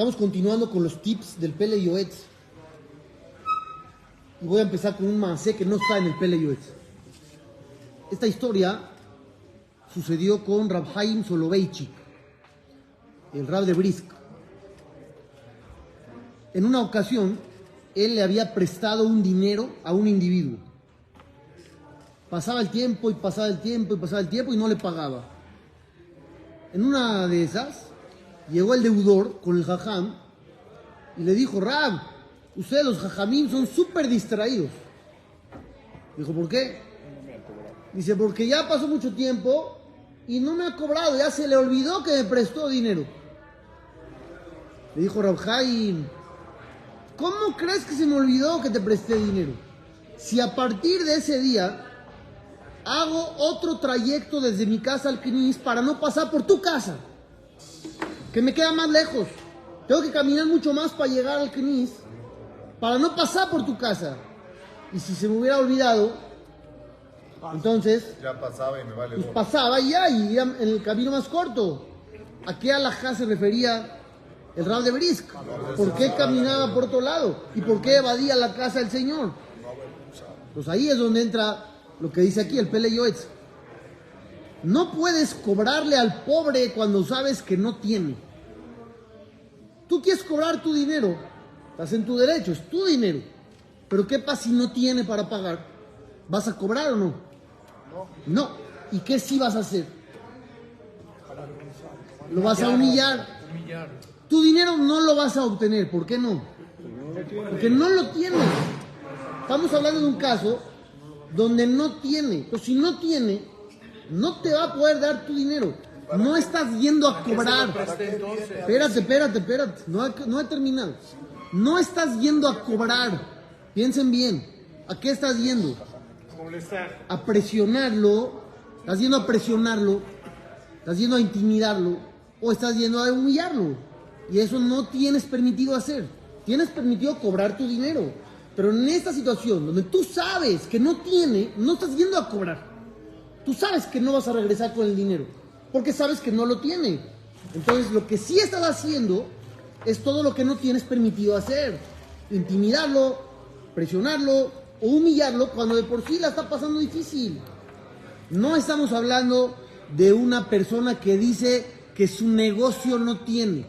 Estamos continuando con los tips del Pele Yoetz. Y voy a empezar con un mancé que no está en el Pele Yoetz. Esta historia sucedió con Rabhaim Soloveitchik, el rab de Brisk. En una ocasión, él le había prestado un dinero a un individuo. Pasaba el tiempo y pasaba el tiempo y pasaba el tiempo y no le pagaba. En una de esas, llegó el deudor con el jajam y le dijo, Rab, ustedes los jajamín son súper distraídos. Dijo, ¿por qué? Dice, porque ya pasó mucho tiempo y no me ha cobrado, ya se le olvidó que me prestó dinero. Le dijo Rabjaim, ¿cómo crees que se me olvidó que te presté dinero? Si a partir de ese día hago otro trayecto desde mi casa al Knis para no pasar por tu casa, que me queda más lejos. Tengo que caminar mucho más para llegar al Knis, para no pasar por tu casa. Y si se me hubiera olvidado, entonces Ya pasaba y me vale pues pasaba ya, y ya en el camino más corto. ¿A qué alajá se refería el Rab de Brisk? ¿Por qué caminaba por otro lado? ¿Y por qué evadía la casa del Señor? Pues ahí es donde entra lo que dice aquí el Pele Yoetz. No puedes cobrarle al pobre cuando sabes que no tiene. Tú quieres cobrar tu dinero, estás en tu derecho, es tu dinero. Pero ¿qué pasa si no tiene para pagar? ¿Vas a cobrar o no? No. ¿Y qué sí vas a hacer? Lo vas a humillar. Tu dinero no lo vas a obtener. ¿Por qué no? Porque no lo tienes. Estamos hablando de un caso donde no tiene. Pues si no tiene, no te va a poder dar tu dinero. No estás yendo a cobrar. Espérate, espérate, espérate. No he, no he terminado. No estás yendo a cobrar. Piensen bien. ¿A qué estás yendo? a presionarlo, estás yendo a presionarlo, estás yendo a intimidarlo o estás yendo a humillarlo. Y eso no tienes permitido hacer. Tienes permitido cobrar tu dinero. Pero en esta situación donde tú sabes que no tiene, no estás yendo a cobrar. Tú sabes que no vas a regresar con el dinero. Porque sabes que no lo tiene. Entonces lo que sí estás haciendo es todo lo que no tienes permitido hacer. Intimidarlo, presionarlo o humillarlo cuando de por sí la está pasando difícil. No estamos hablando de una persona que dice que su negocio no tiene.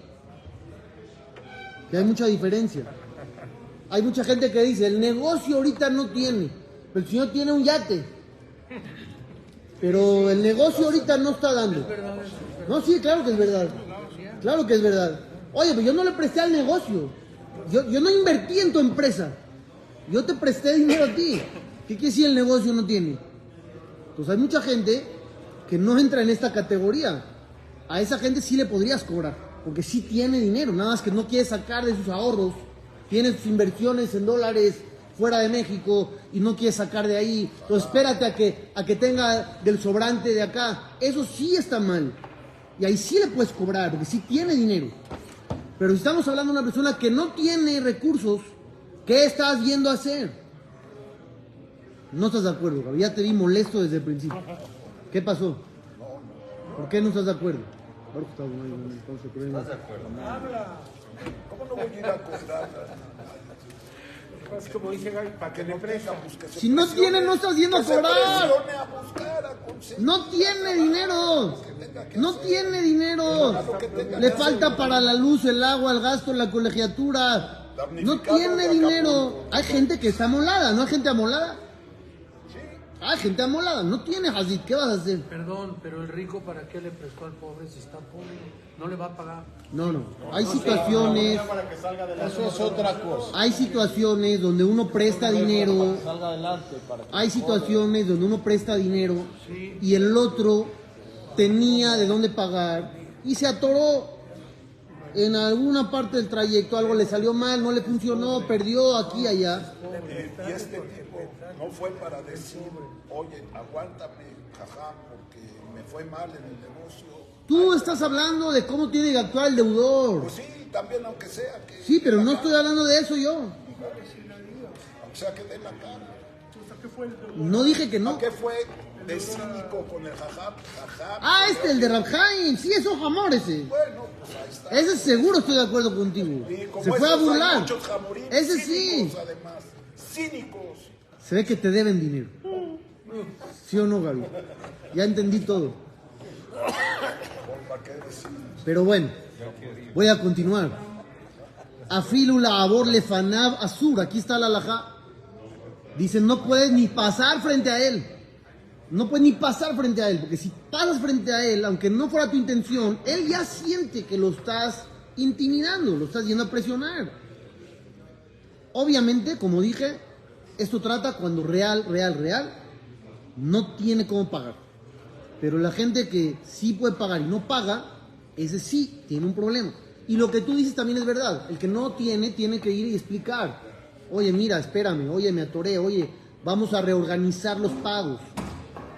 Hay mucha diferencia. Hay mucha gente que dice, el negocio ahorita no tiene, pero el señor tiene un yate. Pero el negocio ahorita no está dando. No, sí, claro que es verdad. Claro que es verdad. Oye, pero yo no le presté al negocio. Yo, yo no invertí en tu empresa. Yo te presté dinero a ti. ¿Qué quiere decir el negocio no tiene? Pues hay mucha gente que no entra en esta categoría. A esa gente sí le podrías cobrar, porque sí tiene dinero, nada más que no quiere sacar de sus ahorros, tiene sus inversiones en dólares fuera de México y no quiere sacar de ahí. Entonces espérate a que, a que tenga del sobrante de acá. Eso sí está mal. Y ahí sí le puedes cobrar, porque sí tiene dinero. Pero si estamos hablando de una persona que no tiene recursos, ¿Qué estás yendo a hacer? No estás de acuerdo. Ya te vi molesto desde el principio. ¿Qué pasó? ¿Por qué no estás de acuerdo? ¿Estás de acuerdo? ¿Cómo no voy a ir a cobrar? Es como dice Gaby, para que le presta. Pues Si no tiene, no estás yendo a cobrar. No tiene dinero. No tiene dinero. Le falta para la luz, el agua, el gasto, la colegiatura. No tiene dinero. Hay gente que está amolada, ¿no hay gente amolada? Hay gente amolada. No tiene Hazid. ¿Qué vas a hacer? Perdón, pero el rico para qué le prestó al pobre si está pobre? No le va a pagar. No, no. Hay situaciones. Eso es otra cosa. Hay situaciones donde uno presta dinero. Hay situaciones donde uno presta dinero y el otro tenía de dónde pagar y se atoró en alguna parte del trayecto, algo le salió mal, no le funcionó, perdió aquí y allá. Y este tipo no fue para decir, oye, aguántame, jaja, porque me fue mal en el negocio. Tú estás hablando de cómo tiene que actuar el deudor. Pues sí, también aunque sea que... Sí, pero no estoy hablando de eso yo. Aunque sea que dé la cara. No dije que no. ¿Qué fue de cínico con el? Jajá. Ah, este, el de Rabhaim. Sí, es amor ese. Bueno, pues ahí está. Ese seguro estoy de acuerdo contigo. Y como Se fue a hay burlar. muchos jamorín Ese sí. cínicos, además. Cínicos. Se ve que te deben dinero. ¿Sí o no, Gaby? Ya entendí todo. Pero bueno, voy a continuar. Afilula abor lefanab azur. Aquí está la alajá. Dice, no puedes ni pasar frente a él. No puedes ni pasar frente a él. Porque si pasas frente a él, aunque no fuera tu intención, él ya siente que lo estás intimidando, lo estás yendo a presionar. Obviamente, como dije, esto trata cuando real, real, real, no tiene cómo pagar. Pero la gente que sí puede pagar y no paga, ese sí tiene un problema. Y lo que tú dices también es verdad. El que no tiene, tiene que ir y explicar. Oye, mira, espérame, oye, me atoré, oye, vamos a reorganizar los pagos.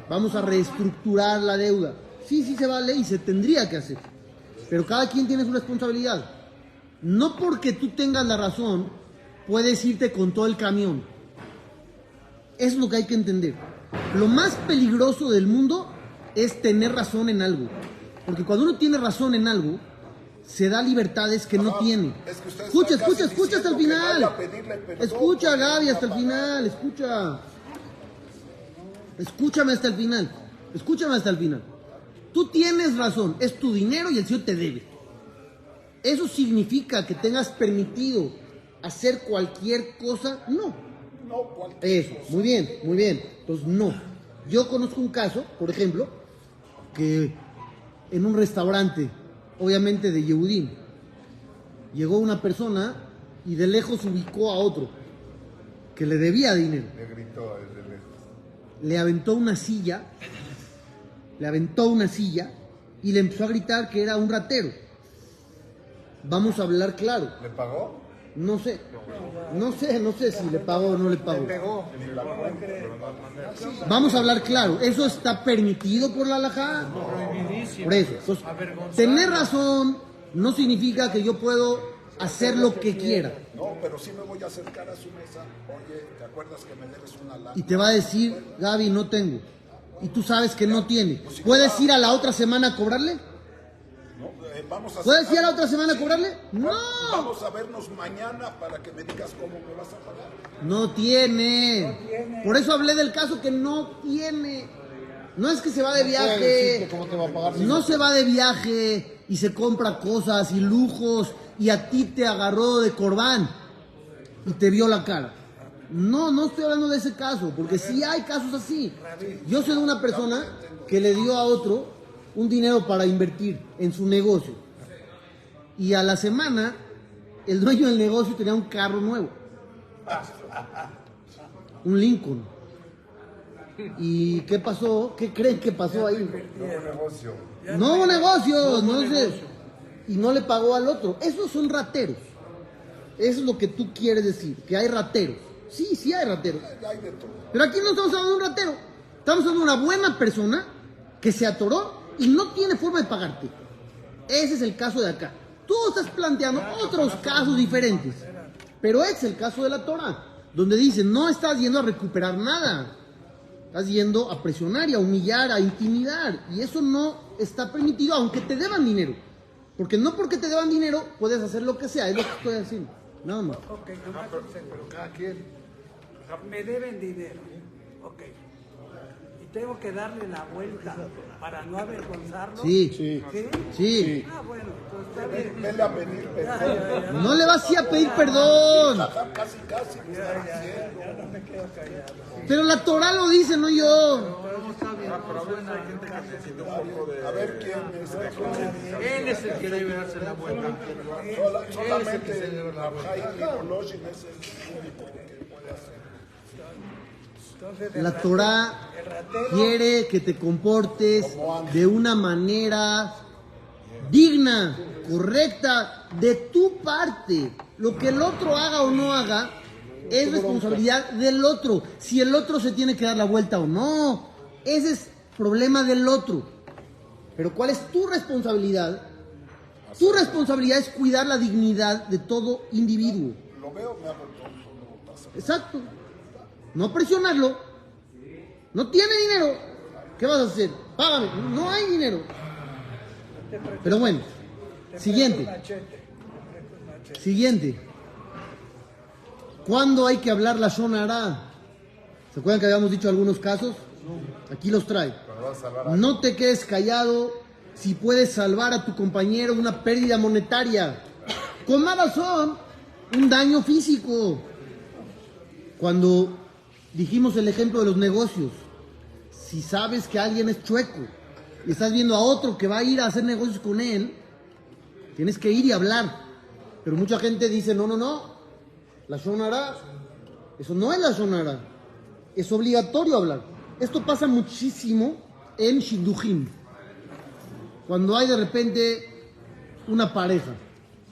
Vamos a reestructurar la deuda. Sí, sí se vale y se tendría que hacer. Pero cada quien tiene su responsabilidad. No porque tú tengas la razón, puedes irte con todo el camión. Es lo que hay que entender. Lo más peligroso del mundo es tener razón en algo. Porque cuando uno tiene razón en algo, se da libertades que no tiene. es que Escucha, escucha, escucha hasta el final. Escucha, Gaby, hasta el final. Escucha. Escúchame hasta el final. Escúchame hasta el final. Tú tienes razón. Es tu dinero y el Señor te debe. ¿Eso significa que tengas permitido hacer cualquier cosa? No. No, cualquier Eso, muy bien, muy bien. Entonces, no. Yo conozco un caso, por ejemplo, que en un restaurante, obviamente de Yehudim, llegó una persona y de lejos ubicó a otro que le debía dinero. Le gritó desde. Le aventó una silla, le aventó una silla y le empezó a gritar que era un ratero. Vamos a hablar claro. ¿Le pagó? No sé, no sé, no sé si le pagó o no le pagó. Vamos a hablar claro, ¿eso está permitido por la alajá? Por eso, entonces, tener razón no significa que yo puedo hacer lo que quiera. No, pero sí me voy a acercar a su mesa. Oye, ¿te acuerdas que me debes una lana? Y te va a decir, Gaby, no tengo. Y tú sabes que no tiene. ¿Puedes ir a la otra semana a cobrarle? No, eh, vamos a ¿Puedes ir a la otra semana a cobrarle? No. Vamos a vernos mañana para que me digas cómo me vas a pagar. No tiene. Por eso hablé del caso que no tiene. No es que se va de viaje. ¿Cómo te va a pagar? si No se va de viaje y se compra cosas y lujos y a ti te agarró de corbán y te vio la cara. No, no estoy hablando de ese caso, porque sí hay casos así. Yo soy de una persona que le dio a otro un dinero para invertir en su negocio. Y a la semana, el dueño del negocio tenía un carro nuevo. Un Lincoln. ¿Y qué pasó? ¿Qué creen que pasó ahí? negocio. No hubo negocio, no sé. Y no le pagó al otro. Esos son rateros. Eso es lo que tú quieres decir, que hay rateros. Sí, sí hay rateros. Pero aquí no estamos hablando de un ratero. Estamos hablando de una buena persona que se atoró y no tiene forma de pagarte. Ese es el caso de acá. Tú estás planteando otros casos diferentes. Pero es el caso de la Torah, donde dice, no estás yendo a recuperar nada. Estás yendo a presionar y a humillar, a intimidar. Y eso no está permitido, aunque te deban dinero. Porque no porque te deban dinero puedes hacer lo que sea, es lo que estoy haciendo. Nada más. Ok, nomás un segundo. Me deben dinero. Ok. Y tengo que darle la vuelta para no avergonzarlo. Sí, Sí. ¿Sí? sí. Ah, bueno, pues está bien. Vele a pedir Ya, perdón. ya, ya. No le vas a ir a pedir perdón. Casi, casi. me está diciendo. Pero la Torah lo dice, no yo. A ver quién es. Él es el que debe darse la vuelta. Sola- Él es el que se solamente debe dar la vuelta. Jaime Oloshin es el único que puede hacer. Entonces, el La ratero- Torah ratero- quiere que te comportes de una manera digna, correcta, de tu parte. Lo que el otro haga o no haga es responsabilidad del otro. Si el otro se tiene que dar la vuelta o no, ese es problema del otro. Pero ¿cuál es tu responsabilidad? Tu responsabilidad es cuidar la dignidad de todo individuo. Lo veo, me hago. Exacto. No presionarlo. No tiene dinero. ¿Qué vas a hacer? Págame. No hay dinero. Pero bueno, Siguiente. Siguiente. ¿Cuándo hay que hablar la Shonara? ¿Se acuerdan que habíamos dicho algunos casos? Aquí los trae. No te quedes callado si puedes salvar a tu compañero de una pérdida monetaria. Con más razón, un daño físico. Cuando dijimos el ejemplo de los negocios, si sabes que alguien es chueco y estás viendo a otro que va a ir a hacer negocios con él, tienes que ir y hablar. Pero mucha gente dice, no, no, no, la shonara, eso no es la shonara, es obligatorio hablar. Esto pasa muchísimo en shidduchim, cuando hay de repente una pareja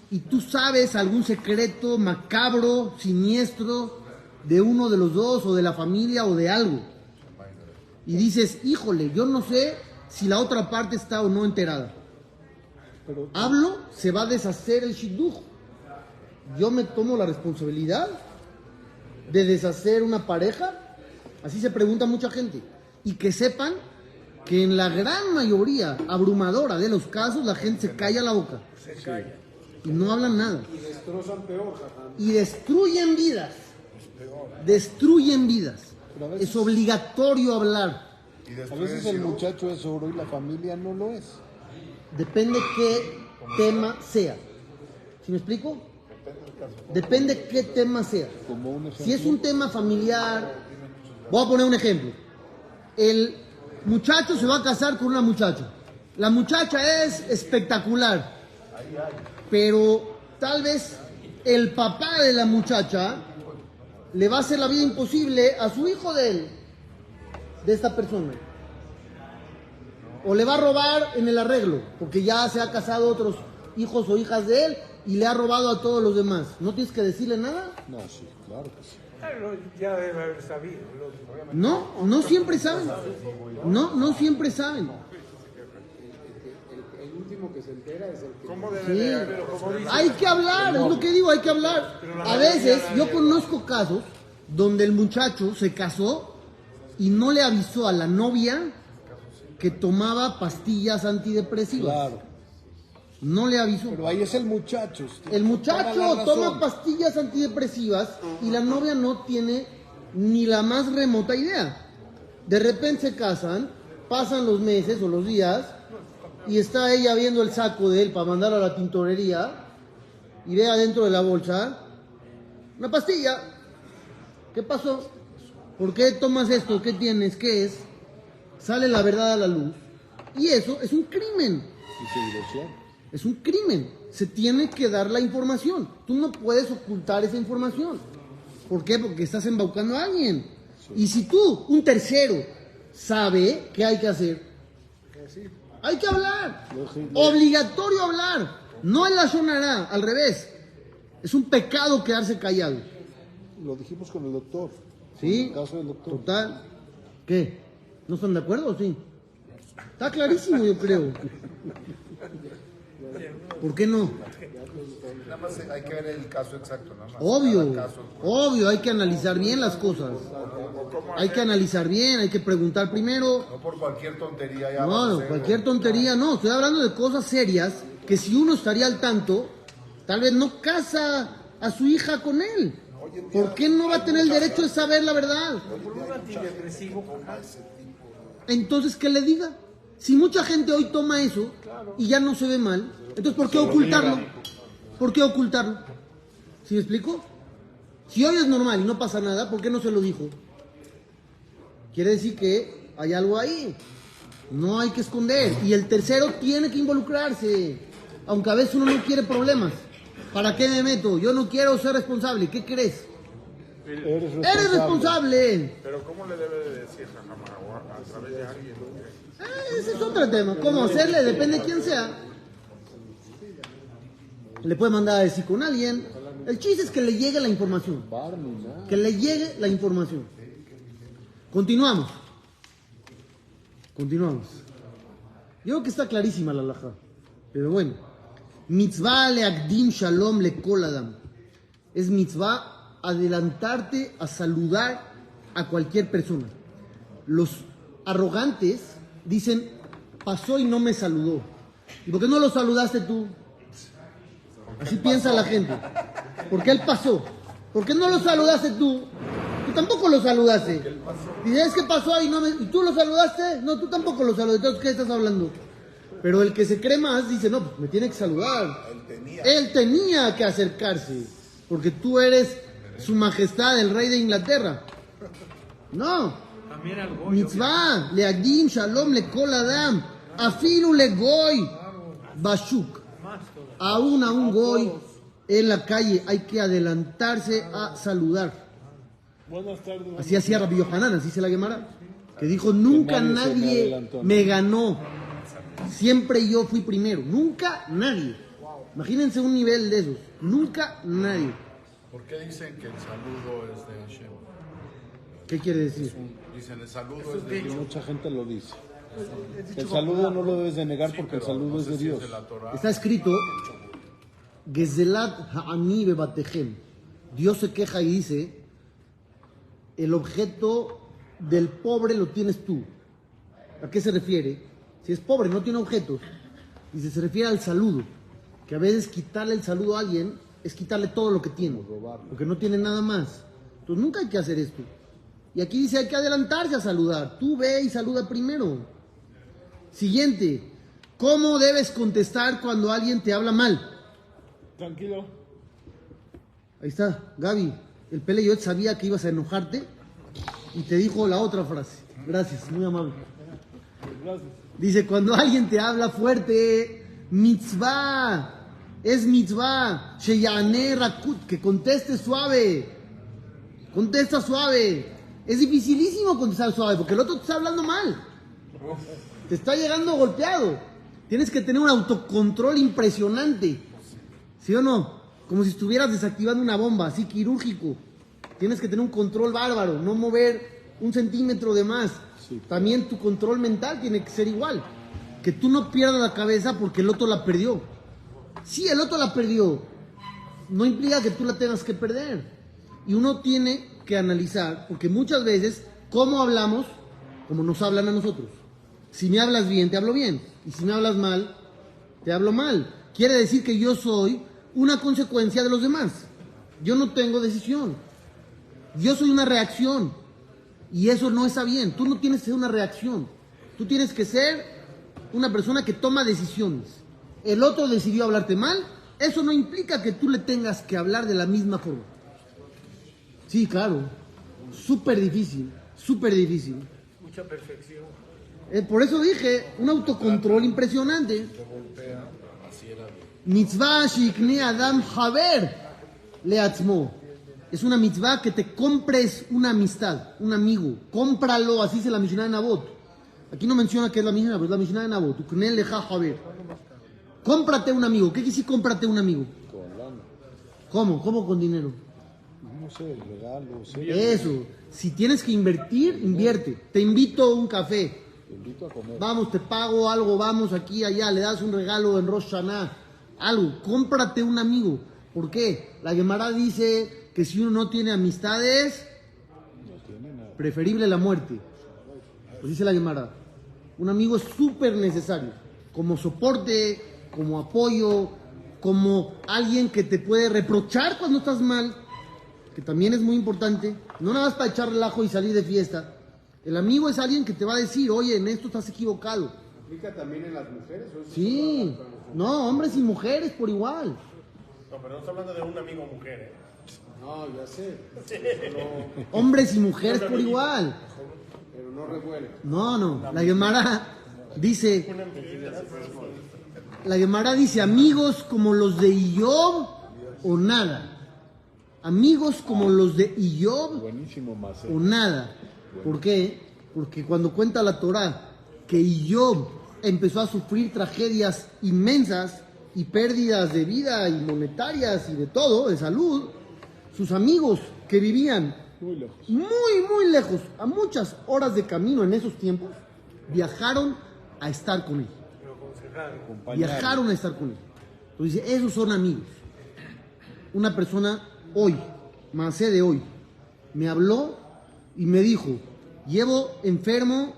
y tú sabes algún secreto macabro, siniestro de uno de los dos o de la familia o de algo. Y dices, híjole, yo no sé si la otra parte está o no enterada. Hablo, se va a deshacer el shidduch. Yo me tomo la responsabilidad de deshacer una pareja. Así se pregunta mucha gente. Y que sepan que en la gran mayoría abrumadora de los casos la gente se calla la boca. Y no hablan nada. Y destrozan peor, jajam. Y destruyen vidas. Destruyen vidas. Veces- Es obligatorio hablar. Y A veces el muchacho es oro y la familia no lo es. Depende qué tema sea. ¿Sí me explico? Depende qué tema sea. Si es un tema familiar, voy a poner un ejemplo. El muchacho se va a casar con una muchacha. La muchacha es espectacular, pero tal vez el papá de la muchacha le va a hacer la vida imposible a su hijo de él, de esta persona. O le va a robar en el arreglo, porque ya se ha casado otros hijos o hijas de él y le ha robado a todos los demás. ¿No tienes que decirle nada? No, sí, claro que sí. Ya debe haber sabido. No, no siempre saben. No, no siempre saben. ¿Cómo debe Sí. de haber? Como dice, Hay que hablar, es lo que digo, hay que hablar. A veces yo conozco casos donde el muchacho se casó y no le avisó a la novia que tomaba pastillas antidepresivas. Claro. No le avisó. Pero ahí es el muchacho. El muchacho toma pastillas antidepresivas y la novia no tiene ni la más remota idea. De repente se casan, pasan los meses o los días y está ella viendo el saco de él para mandarlo a la tintorería y ve adentro de la bolsa una pastilla. ¿Qué pasó? ¿Por qué tomas esto? ¿Qué tienes? ¿Qué es? Sale la verdad a la luz y eso es un crimen. Y se divorciaron. Es un crimen. Se tiene que dar la información. Tú no puedes ocultar esa información. ¿Por qué? Porque estás embaucando a alguien. Y si tú, un tercero, sabe qué hay que hacer, hay que hablar. Obligatorio hablar. No en la sonará, al revés. Es un pecado quedarse callado. Lo dijimos con el doctor. ¿Sí? El caso del doctor. Total. ¿Qué? ¿No están de acuerdo o sí? Está clarísimo, yo creo. ¿Por qué no? nada más hay que ver el caso exacto, nada más. Obvio, caso. obvio, hay que analizar bien las cosas. Hay que analizar bien, hay que preguntar primero. No por cualquier tontería ya. No, no, cualquier tontería, no. Estoy hablando de cosas serias que si uno estaría al tanto, tal vez no casa a su hija con él. ¿Por qué no va a tener el derecho de saber la verdad? Entonces, ¿qué le diga? Si mucha gente hoy toma eso y ya no se ve mal, entonces ¿por qué ocultarlo? ¿Por qué ocultarlo? ¿Sí me explico? Si hoy es normal y no pasa nada, ¿por qué no se lo dijo? Quiere decir que hay algo ahí. No hay que esconder. Y el tercero tiene que involucrarse. Aunque a veces uno no quiere problemas. ¿Para qué me meto? Yo no quiero ser responsable. ¿Qué crees? Eres responsable. Eres responsable. Pero ¿cómo le debe de decir a, a través de alguien? Ah, ese es otro tema. ¿Cómo hacerle? Depende de quién sea. Le puede mandar a decir con alguien. El chiste es que le llegue la información. Que le llegue la información. Continuamos. Continuamos. Yo creo que está clarísima la laja. Pero bueno. Mitzvah le akdim shalom le kol adam. Es mitzvah adelantarte a saludar a cualquier persona. Los arrogantes dicen, pasó y no me saludó. ¿Y por qué no lo saludaste tú? Así piensa la gente. Porque él pasó. ¿Por qué no lo saludaste tú? Tú tampoco lo saludaste. Dices, ¿qué pasó ahí? No me- ¿Y tú lo saludaste? No, tú tampoco lo saludaste. Entonces, ¿qué estás hablando? Pero el que se cree más dice, no, pues me tiene que saludar. Él tenía. Él tenía que acercarse. Porque tú eres su majestad, el rey de Inglaterra. No. También al Goyo. Mitzvah, leagdim, shalom, lekol adam, afilu legoy, bashuk. Aún a un goy en la calle hay que adelantarse a saludar. Buenas tardes. Así hacía Rabbi Yohanan, así se la Gemara. Que dijo, nunca nadie me nadie adelantó. me ganó. Siempre yo fui primero. Nunca nadie. Imagínense un nivel de esos. Nunca nadie. ¿Por qué dicen que el saludo es de Hashem? ¿Qué quiere decir? Dicen el saludo es de Dios. Mucha gente lo dice. El saludo no lo debes de negar porque el saludo es de Dios. Está escrito, Gezelat ha'ani bebatejem. Dios se queja y dice, el objeto del pobre lo tienes tú. ¿A qué se refiere? Si es pobre, no tiene objetos. Dice, se refiere al saludo. Que a veces quitarle el saludo a alguien es quitarle todo lo que tiene. Porque no tiene nada más. Entonces nunca hay que hacer esto. Y aquí dice, hay que adelantarse a saludar. Tú ve y saluda primero. Siguiente. ¿Cómo debes contestar cuando alguien te habla mal? Tranquilo. Ahí está, Gaby. El Pele yo sabía que ibas a enojarte y te dijo la otra frase. Gracias, muy amable. Gracias. Dice, cuando alguien te habla fuerte, mitzvah, es mitzvah, sheyane rakut, que conteste suave, contesta suave. Es dificilísimo contestar suave porque el otro te está hablando mal. Te está llegando golpeado. Tienes que tener un autocontrol impresionante. ¿Sí o no? Como si estuvieras desactivando una bomba, así quirúrgico. Tienes que tener un control bárbaro, no mover un centímetro de más. También tu control mental tiene que ser igual. Que tú no pierdas la cabeza porque el otro la perdió. Sí, el otro la perdió. No implica que tú la tengas que perder. Y uno tiene que analizar, porque muchas veces, ¿cómo hablamos? Como nos hablan a nosotros. Si me hablas bien, te hablo bien. Y si me hablas mal, te hablo mal. Quiere decir que yo soy una consecuencia de los demás. Yo no tengo decisión. Yo soy una reacción. Y eso no está bien. Tú no tienes que ser una reacción. Tú tienes que ser una persona que toma decisiones. El otro decidió hablarte mal. Eso no implica que tú le tengas que hablar de la misma forma. Sí, claro. Súper difícil. Súper difícil. Mucha perfección. Eh, por eso dije, un autocontrol impresionante. Mitzvah shikne adam haber leatzmo. Es una mitzvah que te compres una amistad, un amigo. Cómpralo, así dice la Mishnah de Nabot. Aquí no menciona que es la Mishnah, pero es la Mishnah de Nabot. Ukne leja haber. Cómprate un amigo. ¿Qué decir cómprate un amigo? Con lana. ¿Cómo? ¿Cómo con dinero? No sé, regalo, sí. Eso. Si tienes que invertir, invierte. Te invito a un café. Te invito a comer. Vamos, te pago algo, vamos aquí, allá, le das un regalo en Rosh Hashanah, algo, cómprate un amigo. ¿Por qué? La Gemara dice que si uno no tiene amistades, preferible la muerte. Pues dice la Gemara. Un amigo es súper necesario, como soporte, como apoyo, como alguien que te puede reprochar cuando estás mal, que también es muy importante, no nada más para echar relajo y salir de fiesta. El amigo es alguien que te va a decir, oye, en esto estás equivocado. ¿Aplica también en las mujeres? o Sí, no, hombres y mujeres por igual. No, pero no está hablando de un amigo mujer, ¿eh? No, ya sé. Hombres y mujeres por igual. Pero no revuelve. No, no, la Gemara dice, la Gemara dice, amigos como los de Iob o nada. Amigos como los de más. o nada. ¿Por qué? Porque cuando cuenta la Torah que Job empezó a sufrir tragedias inmensas y pérdidas de vida y monetarias y de todo, de salud, sus amigos que vivían Muy lejos. muy, muy lejos, a muchas horas de camino en esos tiempos, viajaron a estar con él. Viajaron a estar con él. Entonces dice, esos son amigos. Una persona hoy, más de hoy, me habló y me dijo, llevo enfermo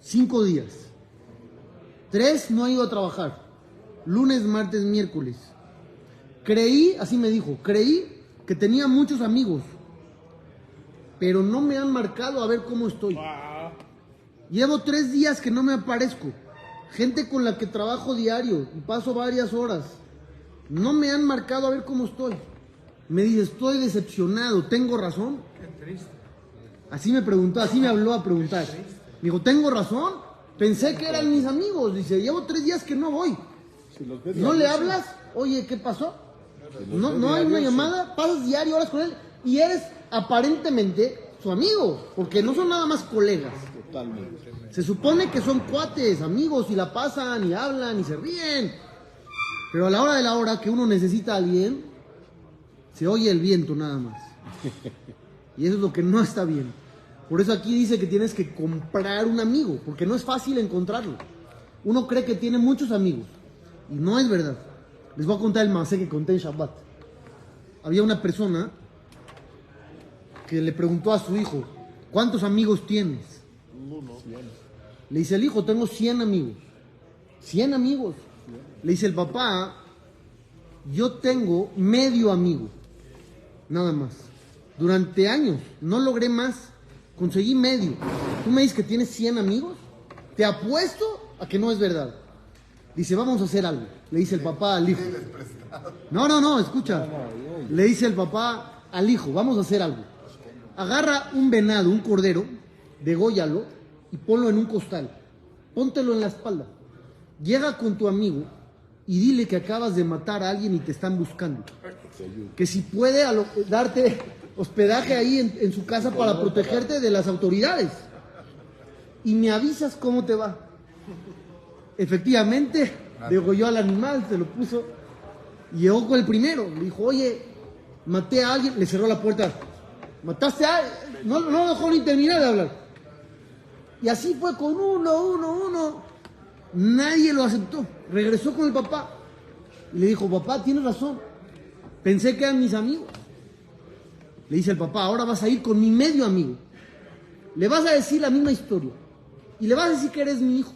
cinco días. Tres no he ido a trabajar. Lunes, martes, miércoles. Creí, así me dijo, creí que tenía muchos amigos, pero no me han marcado a ver cómo estoy. Llevo tres días que no me aparezco. Gente con la que trabajo diario y paso varias horas. No me han marcado a ver cómo estoy. Me dice, estoy decepcionado, ¿tengo razón? Así me preguntó, así me habló a preguntar. Me dijo, ¿tengo razón? Pensé que eran mis amigos. Dice, llevo tres días que no voy. ¿No le hablas? Oye, ¿qué pasó? No, no hay una llamada, pasas diario horas con él y eres aparentemente su amigo, porque no son nada más colegas. Totalmente. Se supone que son cuates, amigos, y la pasan y hablan y se ríen. Pero a la hora de la hora que uno necesita a alguien, se oye el viento nada más. Y eso es lo que no está bien. Por eso aquí dice que tienes que comprar un amigo, porque no es fácil encontrarlo. Uno cree que tiene muchos amigos, y no es verdad. Les voy a contar el masé que conté en Shabbat. Había una persona que le preguntó a su hijo, ¿cuántos amigos tienes? Le dice el hijo, tengo 100 amigos. 100 amigos. Le dice el papá, yo tengo medio amigo. Nada más. Durante años no logré más. Conseguí medio. ¿Tú me dices que tienes 100 amigos? Te apuesto a que no es verdad. Dice, vamos a hacer algo. Le dice el papá al hijo. No, no, no, escucha. Le dice el papá al hijo, vamos a hacer algo. Agarra un venado, un cordero, dególlalo y ponlo en un costal. Póntelo en la espalda. Llega con tu amigo y dile que acabas de matar a alguien y te están buscando. Que si puede darte hospedaje ahí en, en su casa para protegerte de las autoridades. Y me avisas cómo te va. Efectivamente, degolló al animal, se lo puso. Y llegó con el primero. Le dijo, oye, maté a alguien. Le cerró la puerta. Mataste a alguien. No, dejó ni terminar de hablar. Y así fue con uno, uno, uno. Nadie lo aceptó. Regresó con el papá. Y le dijo, papá, tienes razón. Pensé que eran mis amigos. Le dice el papá, ahora vas a ir con mi medio amigo. Le vas a decir la misma historia. Y le vas a decir que eres mi hijo.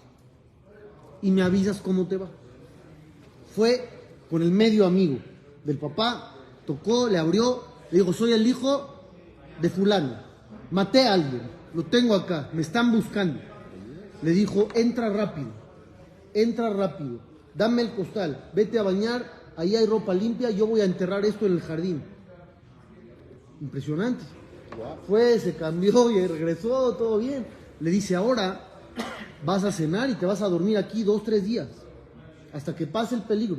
Y me avisas cómo te va. Fue con el medio amigo del papá, tocó, le abrió, le dijo, soy el hijo de fulano. Maté a alguien, lo tengo acá, me están buscando. Le dijo, entra rápido, entra rápido, dame el costal, vete a bañar, ahí hay ropa limpia, yo voy a enterrar esto en el jardín. Impresionante. Fue, se cambió y regresó, todo bien. Le dice, ahora vas a cenar y te vas a dormir aquí dos, tres días, hasta que pase el peligro.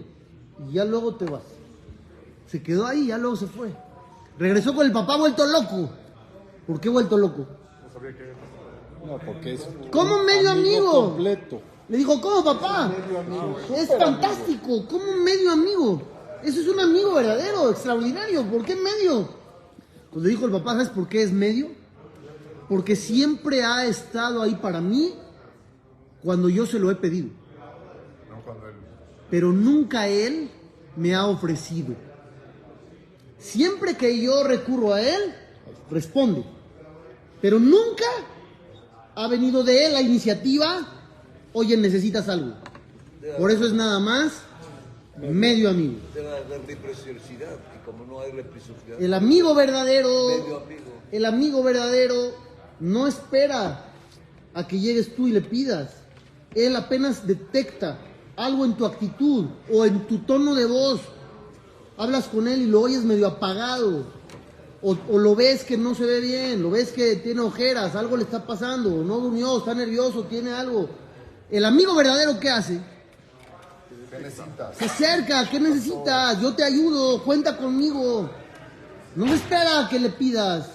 Y ya luego te vas. Se quedó ahí, ya luego se fue. Regresó con el papá vuelto loco. ¿Por qué vuelto loco? No, porque es. ¿Cómo medio amigo? completo. Le dijo, ¿cómo papá? Es fantástico, ¿cómo un medio amigo? Eso es un amigo verdadero, extraordinario. ¿Por qué medio? Pues le dijo el papá, ¿sabes por qué es medio? Porque siempre ha estado ahí para mí cuando yo se lo he pedido. Pero nunca él me ha ofrecido. Siempre que yo recurro a él, responde. Pero nunca ha venido de él la iniciativa, oye, necesitas algo. Por eso es nada más medio amigo. Reciprocidad y como no hay reciprocidad, El amigo verdadero, medio amigo. el amigo verdadero no espera a que llegues tú y le pidas. Él apenas detecta algo en tu actitud o en tu tono de voz. Hablas con él y lo oyes medio apagado. O, o lo ves que no se ve bien, lo ves que tiene ojeras, algo le está pasando, no durmió, está nervioso, tiene algo. El amigo verdadero, ¿qué hace? Se acerca, ¿qué necesitas? Yo te ayudo, cuenta conmigo. No me espera que le pidas.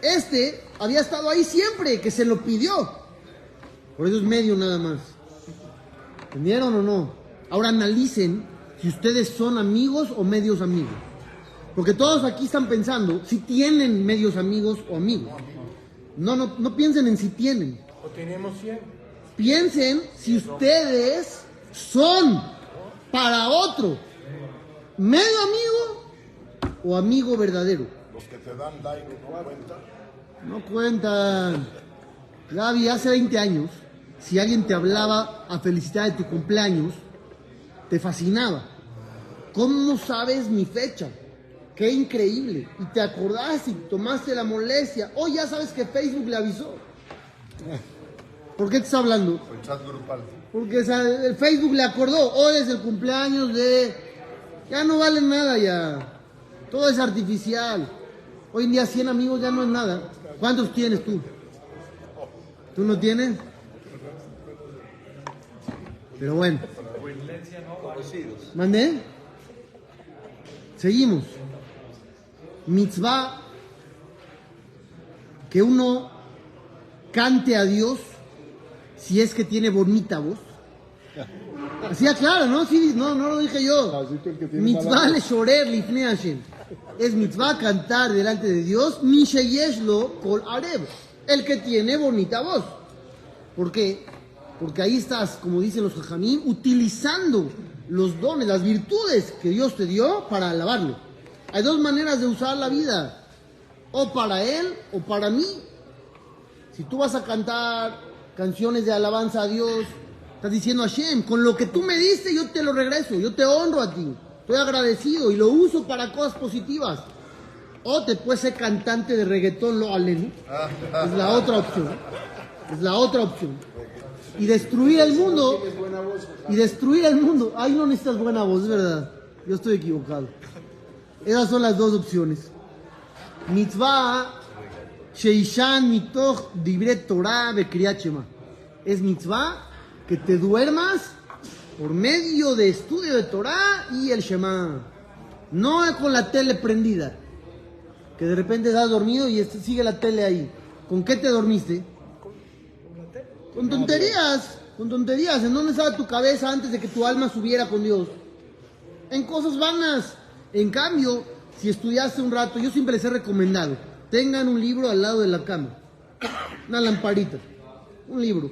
Este había estado ahí siempre, que se lo pidió. Por eso es medio nada más. ¿Entendieron o no? Ahora analicen si ustedes son amigos o medios amigos. Porque todos aquí están pensando si tienen medios amigos o amigos. No, no, no piensen en si tienen. O tenemos 100. Piensen si ustedes son para otro medio amigo o amigo verdadero. Los que te dan like no cuentan. No cuentan. Gaby, hace 20 años, si alguien te hablaba a felicitar de tu cumpleaños, te fascinaba. ¿cómo sabes mi fecha? Qué increíble. Y te acordaste y tomaste la molestia. Hoy ya sabes que Facebook le avisó. ¿Por qué te está hablando? El chat grupal. Porque el Facebook le acordó. Hoy es el cumpleaños de... Ya no vale nada ya. Todo es artificial. Hoy en día 100 amigos ya no es nada. ¿Cuántos tienes tú? ¿Tú no tienes? Pero bueno. ¿Mandé? Seguimos. Mitzvah que uno cante a Dios si es que tiene bonita voz. Así claro, ¿no? Sí, no, no lo dije yo. Tiene Mitzvah le shorer lifnei Hashem. Es mitzvah cantar delante de Dios. Mi sheyeshlo kol arev. El que tiene bonita voz. ¿Por qué? Porque ahí estás, como dicen los jajamim, utilizando los dones, las virtudes que Dios te dio para alabarlo. Hay dos maneras de usar la vida. O para Él o para mí. Si tú vas a cantar canciones de alabanza a Dios, estás diciendo a Hashem, con lo que tú me diste yo te lo regreso, yo te honro a ti, estoy agradecido y lo uso para cosas positivas. O te puedes ser cantante de reggaetón, lo alenu. Es la otra opción. Es la otra opción. Y destruir el mundo. Y destruir el mundo. Ahí no necesitas buena voz, es verdad. Yo estoy equivocado. Esas son las dos opciones. Mitzvah Sheishan mitoch dibre Torah bekriyat Shema. Es mitzvah que te duermas por medio de estudio de Torah y el Shema. No con la tele prendida. Que de repente estás dormido y este- sigue la tele ahí. ¿Con qué te dormiste? Con tonterías. Con tonterías. ¿En dónde estaba tu cabeza antes de que tu alma subiera con Dios? en cosas vanas. En cambio, si estudiaste un rato, yo siempre les he recomendado, tengan un libro al lado de la cama, una lamparita, un libro.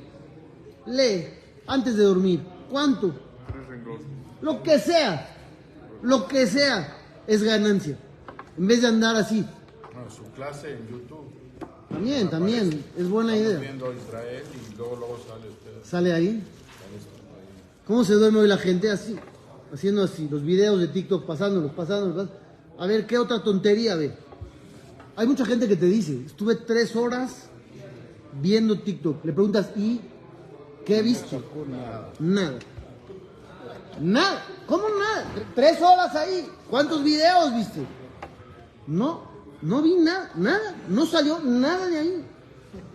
Lee antes de dormir. ¿Cuánto? Lo que sea, lo que sea es ganancia. En vez de andar así. Bueno, su clase en YouTube. También, también, es buena idea. Viendo a Israel y luego, luego sale usted. Sale ahí. ¿Cómo se duerme hoy la gente así? Haciendo así, los videos de TikTok, pasándolos, pasándolos. pas- A ver, ¿qué otra tontería ve? Hay mucha gente que te dice, estuve tres horas viendo TikTok. Le preguntas, ¿y qué viste? Nada. Nada. ¿Cómo nada? Tre- Tres horas ahí. ¿Cuántos videos viste? No, no vi nada, nada. No salió nada de ahí.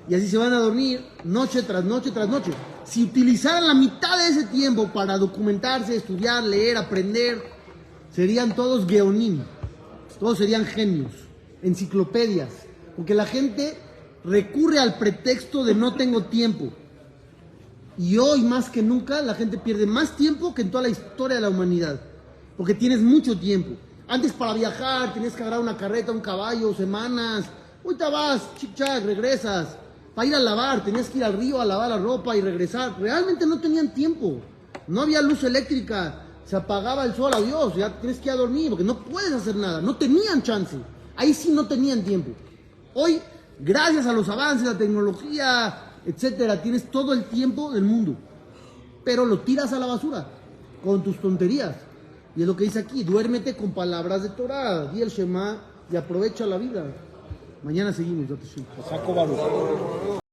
Y así se van a dormir noche tras noche tras noche. Si utilizaran la mitad de ese tiempo para documentarse, estudiar, leer, aprender, serían todos geonim. Todos serían genios, enciclopedias. Porque la gente recurre al pretexto de no tengo tiempo. Y hoy más que nunca la gente pierde más tiempo que en toda la historia de la humanidad. Porque tienes mucho tiempo. Antes para viajar tenías que agarrar una carreta, un caballo, semanas. Ahorita vas, chic regresas. Para ir a lavar, tenías que ir al río a lavar la ropa y regresar. Realmente no tenían tiempo. No había luz eléctrica. Se apagaba el sol, adiós. Ya tienes que ir a dormir porque no puedes hacer nada. No tenían chance. Ahí sí no tenían tiempo. Hoy, gracias a los avances, la tecnología, etcétera, tienes todo el tiempo del mundo. Pero lo tiras a la basura con tus tonterías. Y es lo que dice aquí, duérmete con palabras de Torah, di el Shema y aprovecha la vida. Mañana seguimos. Saco.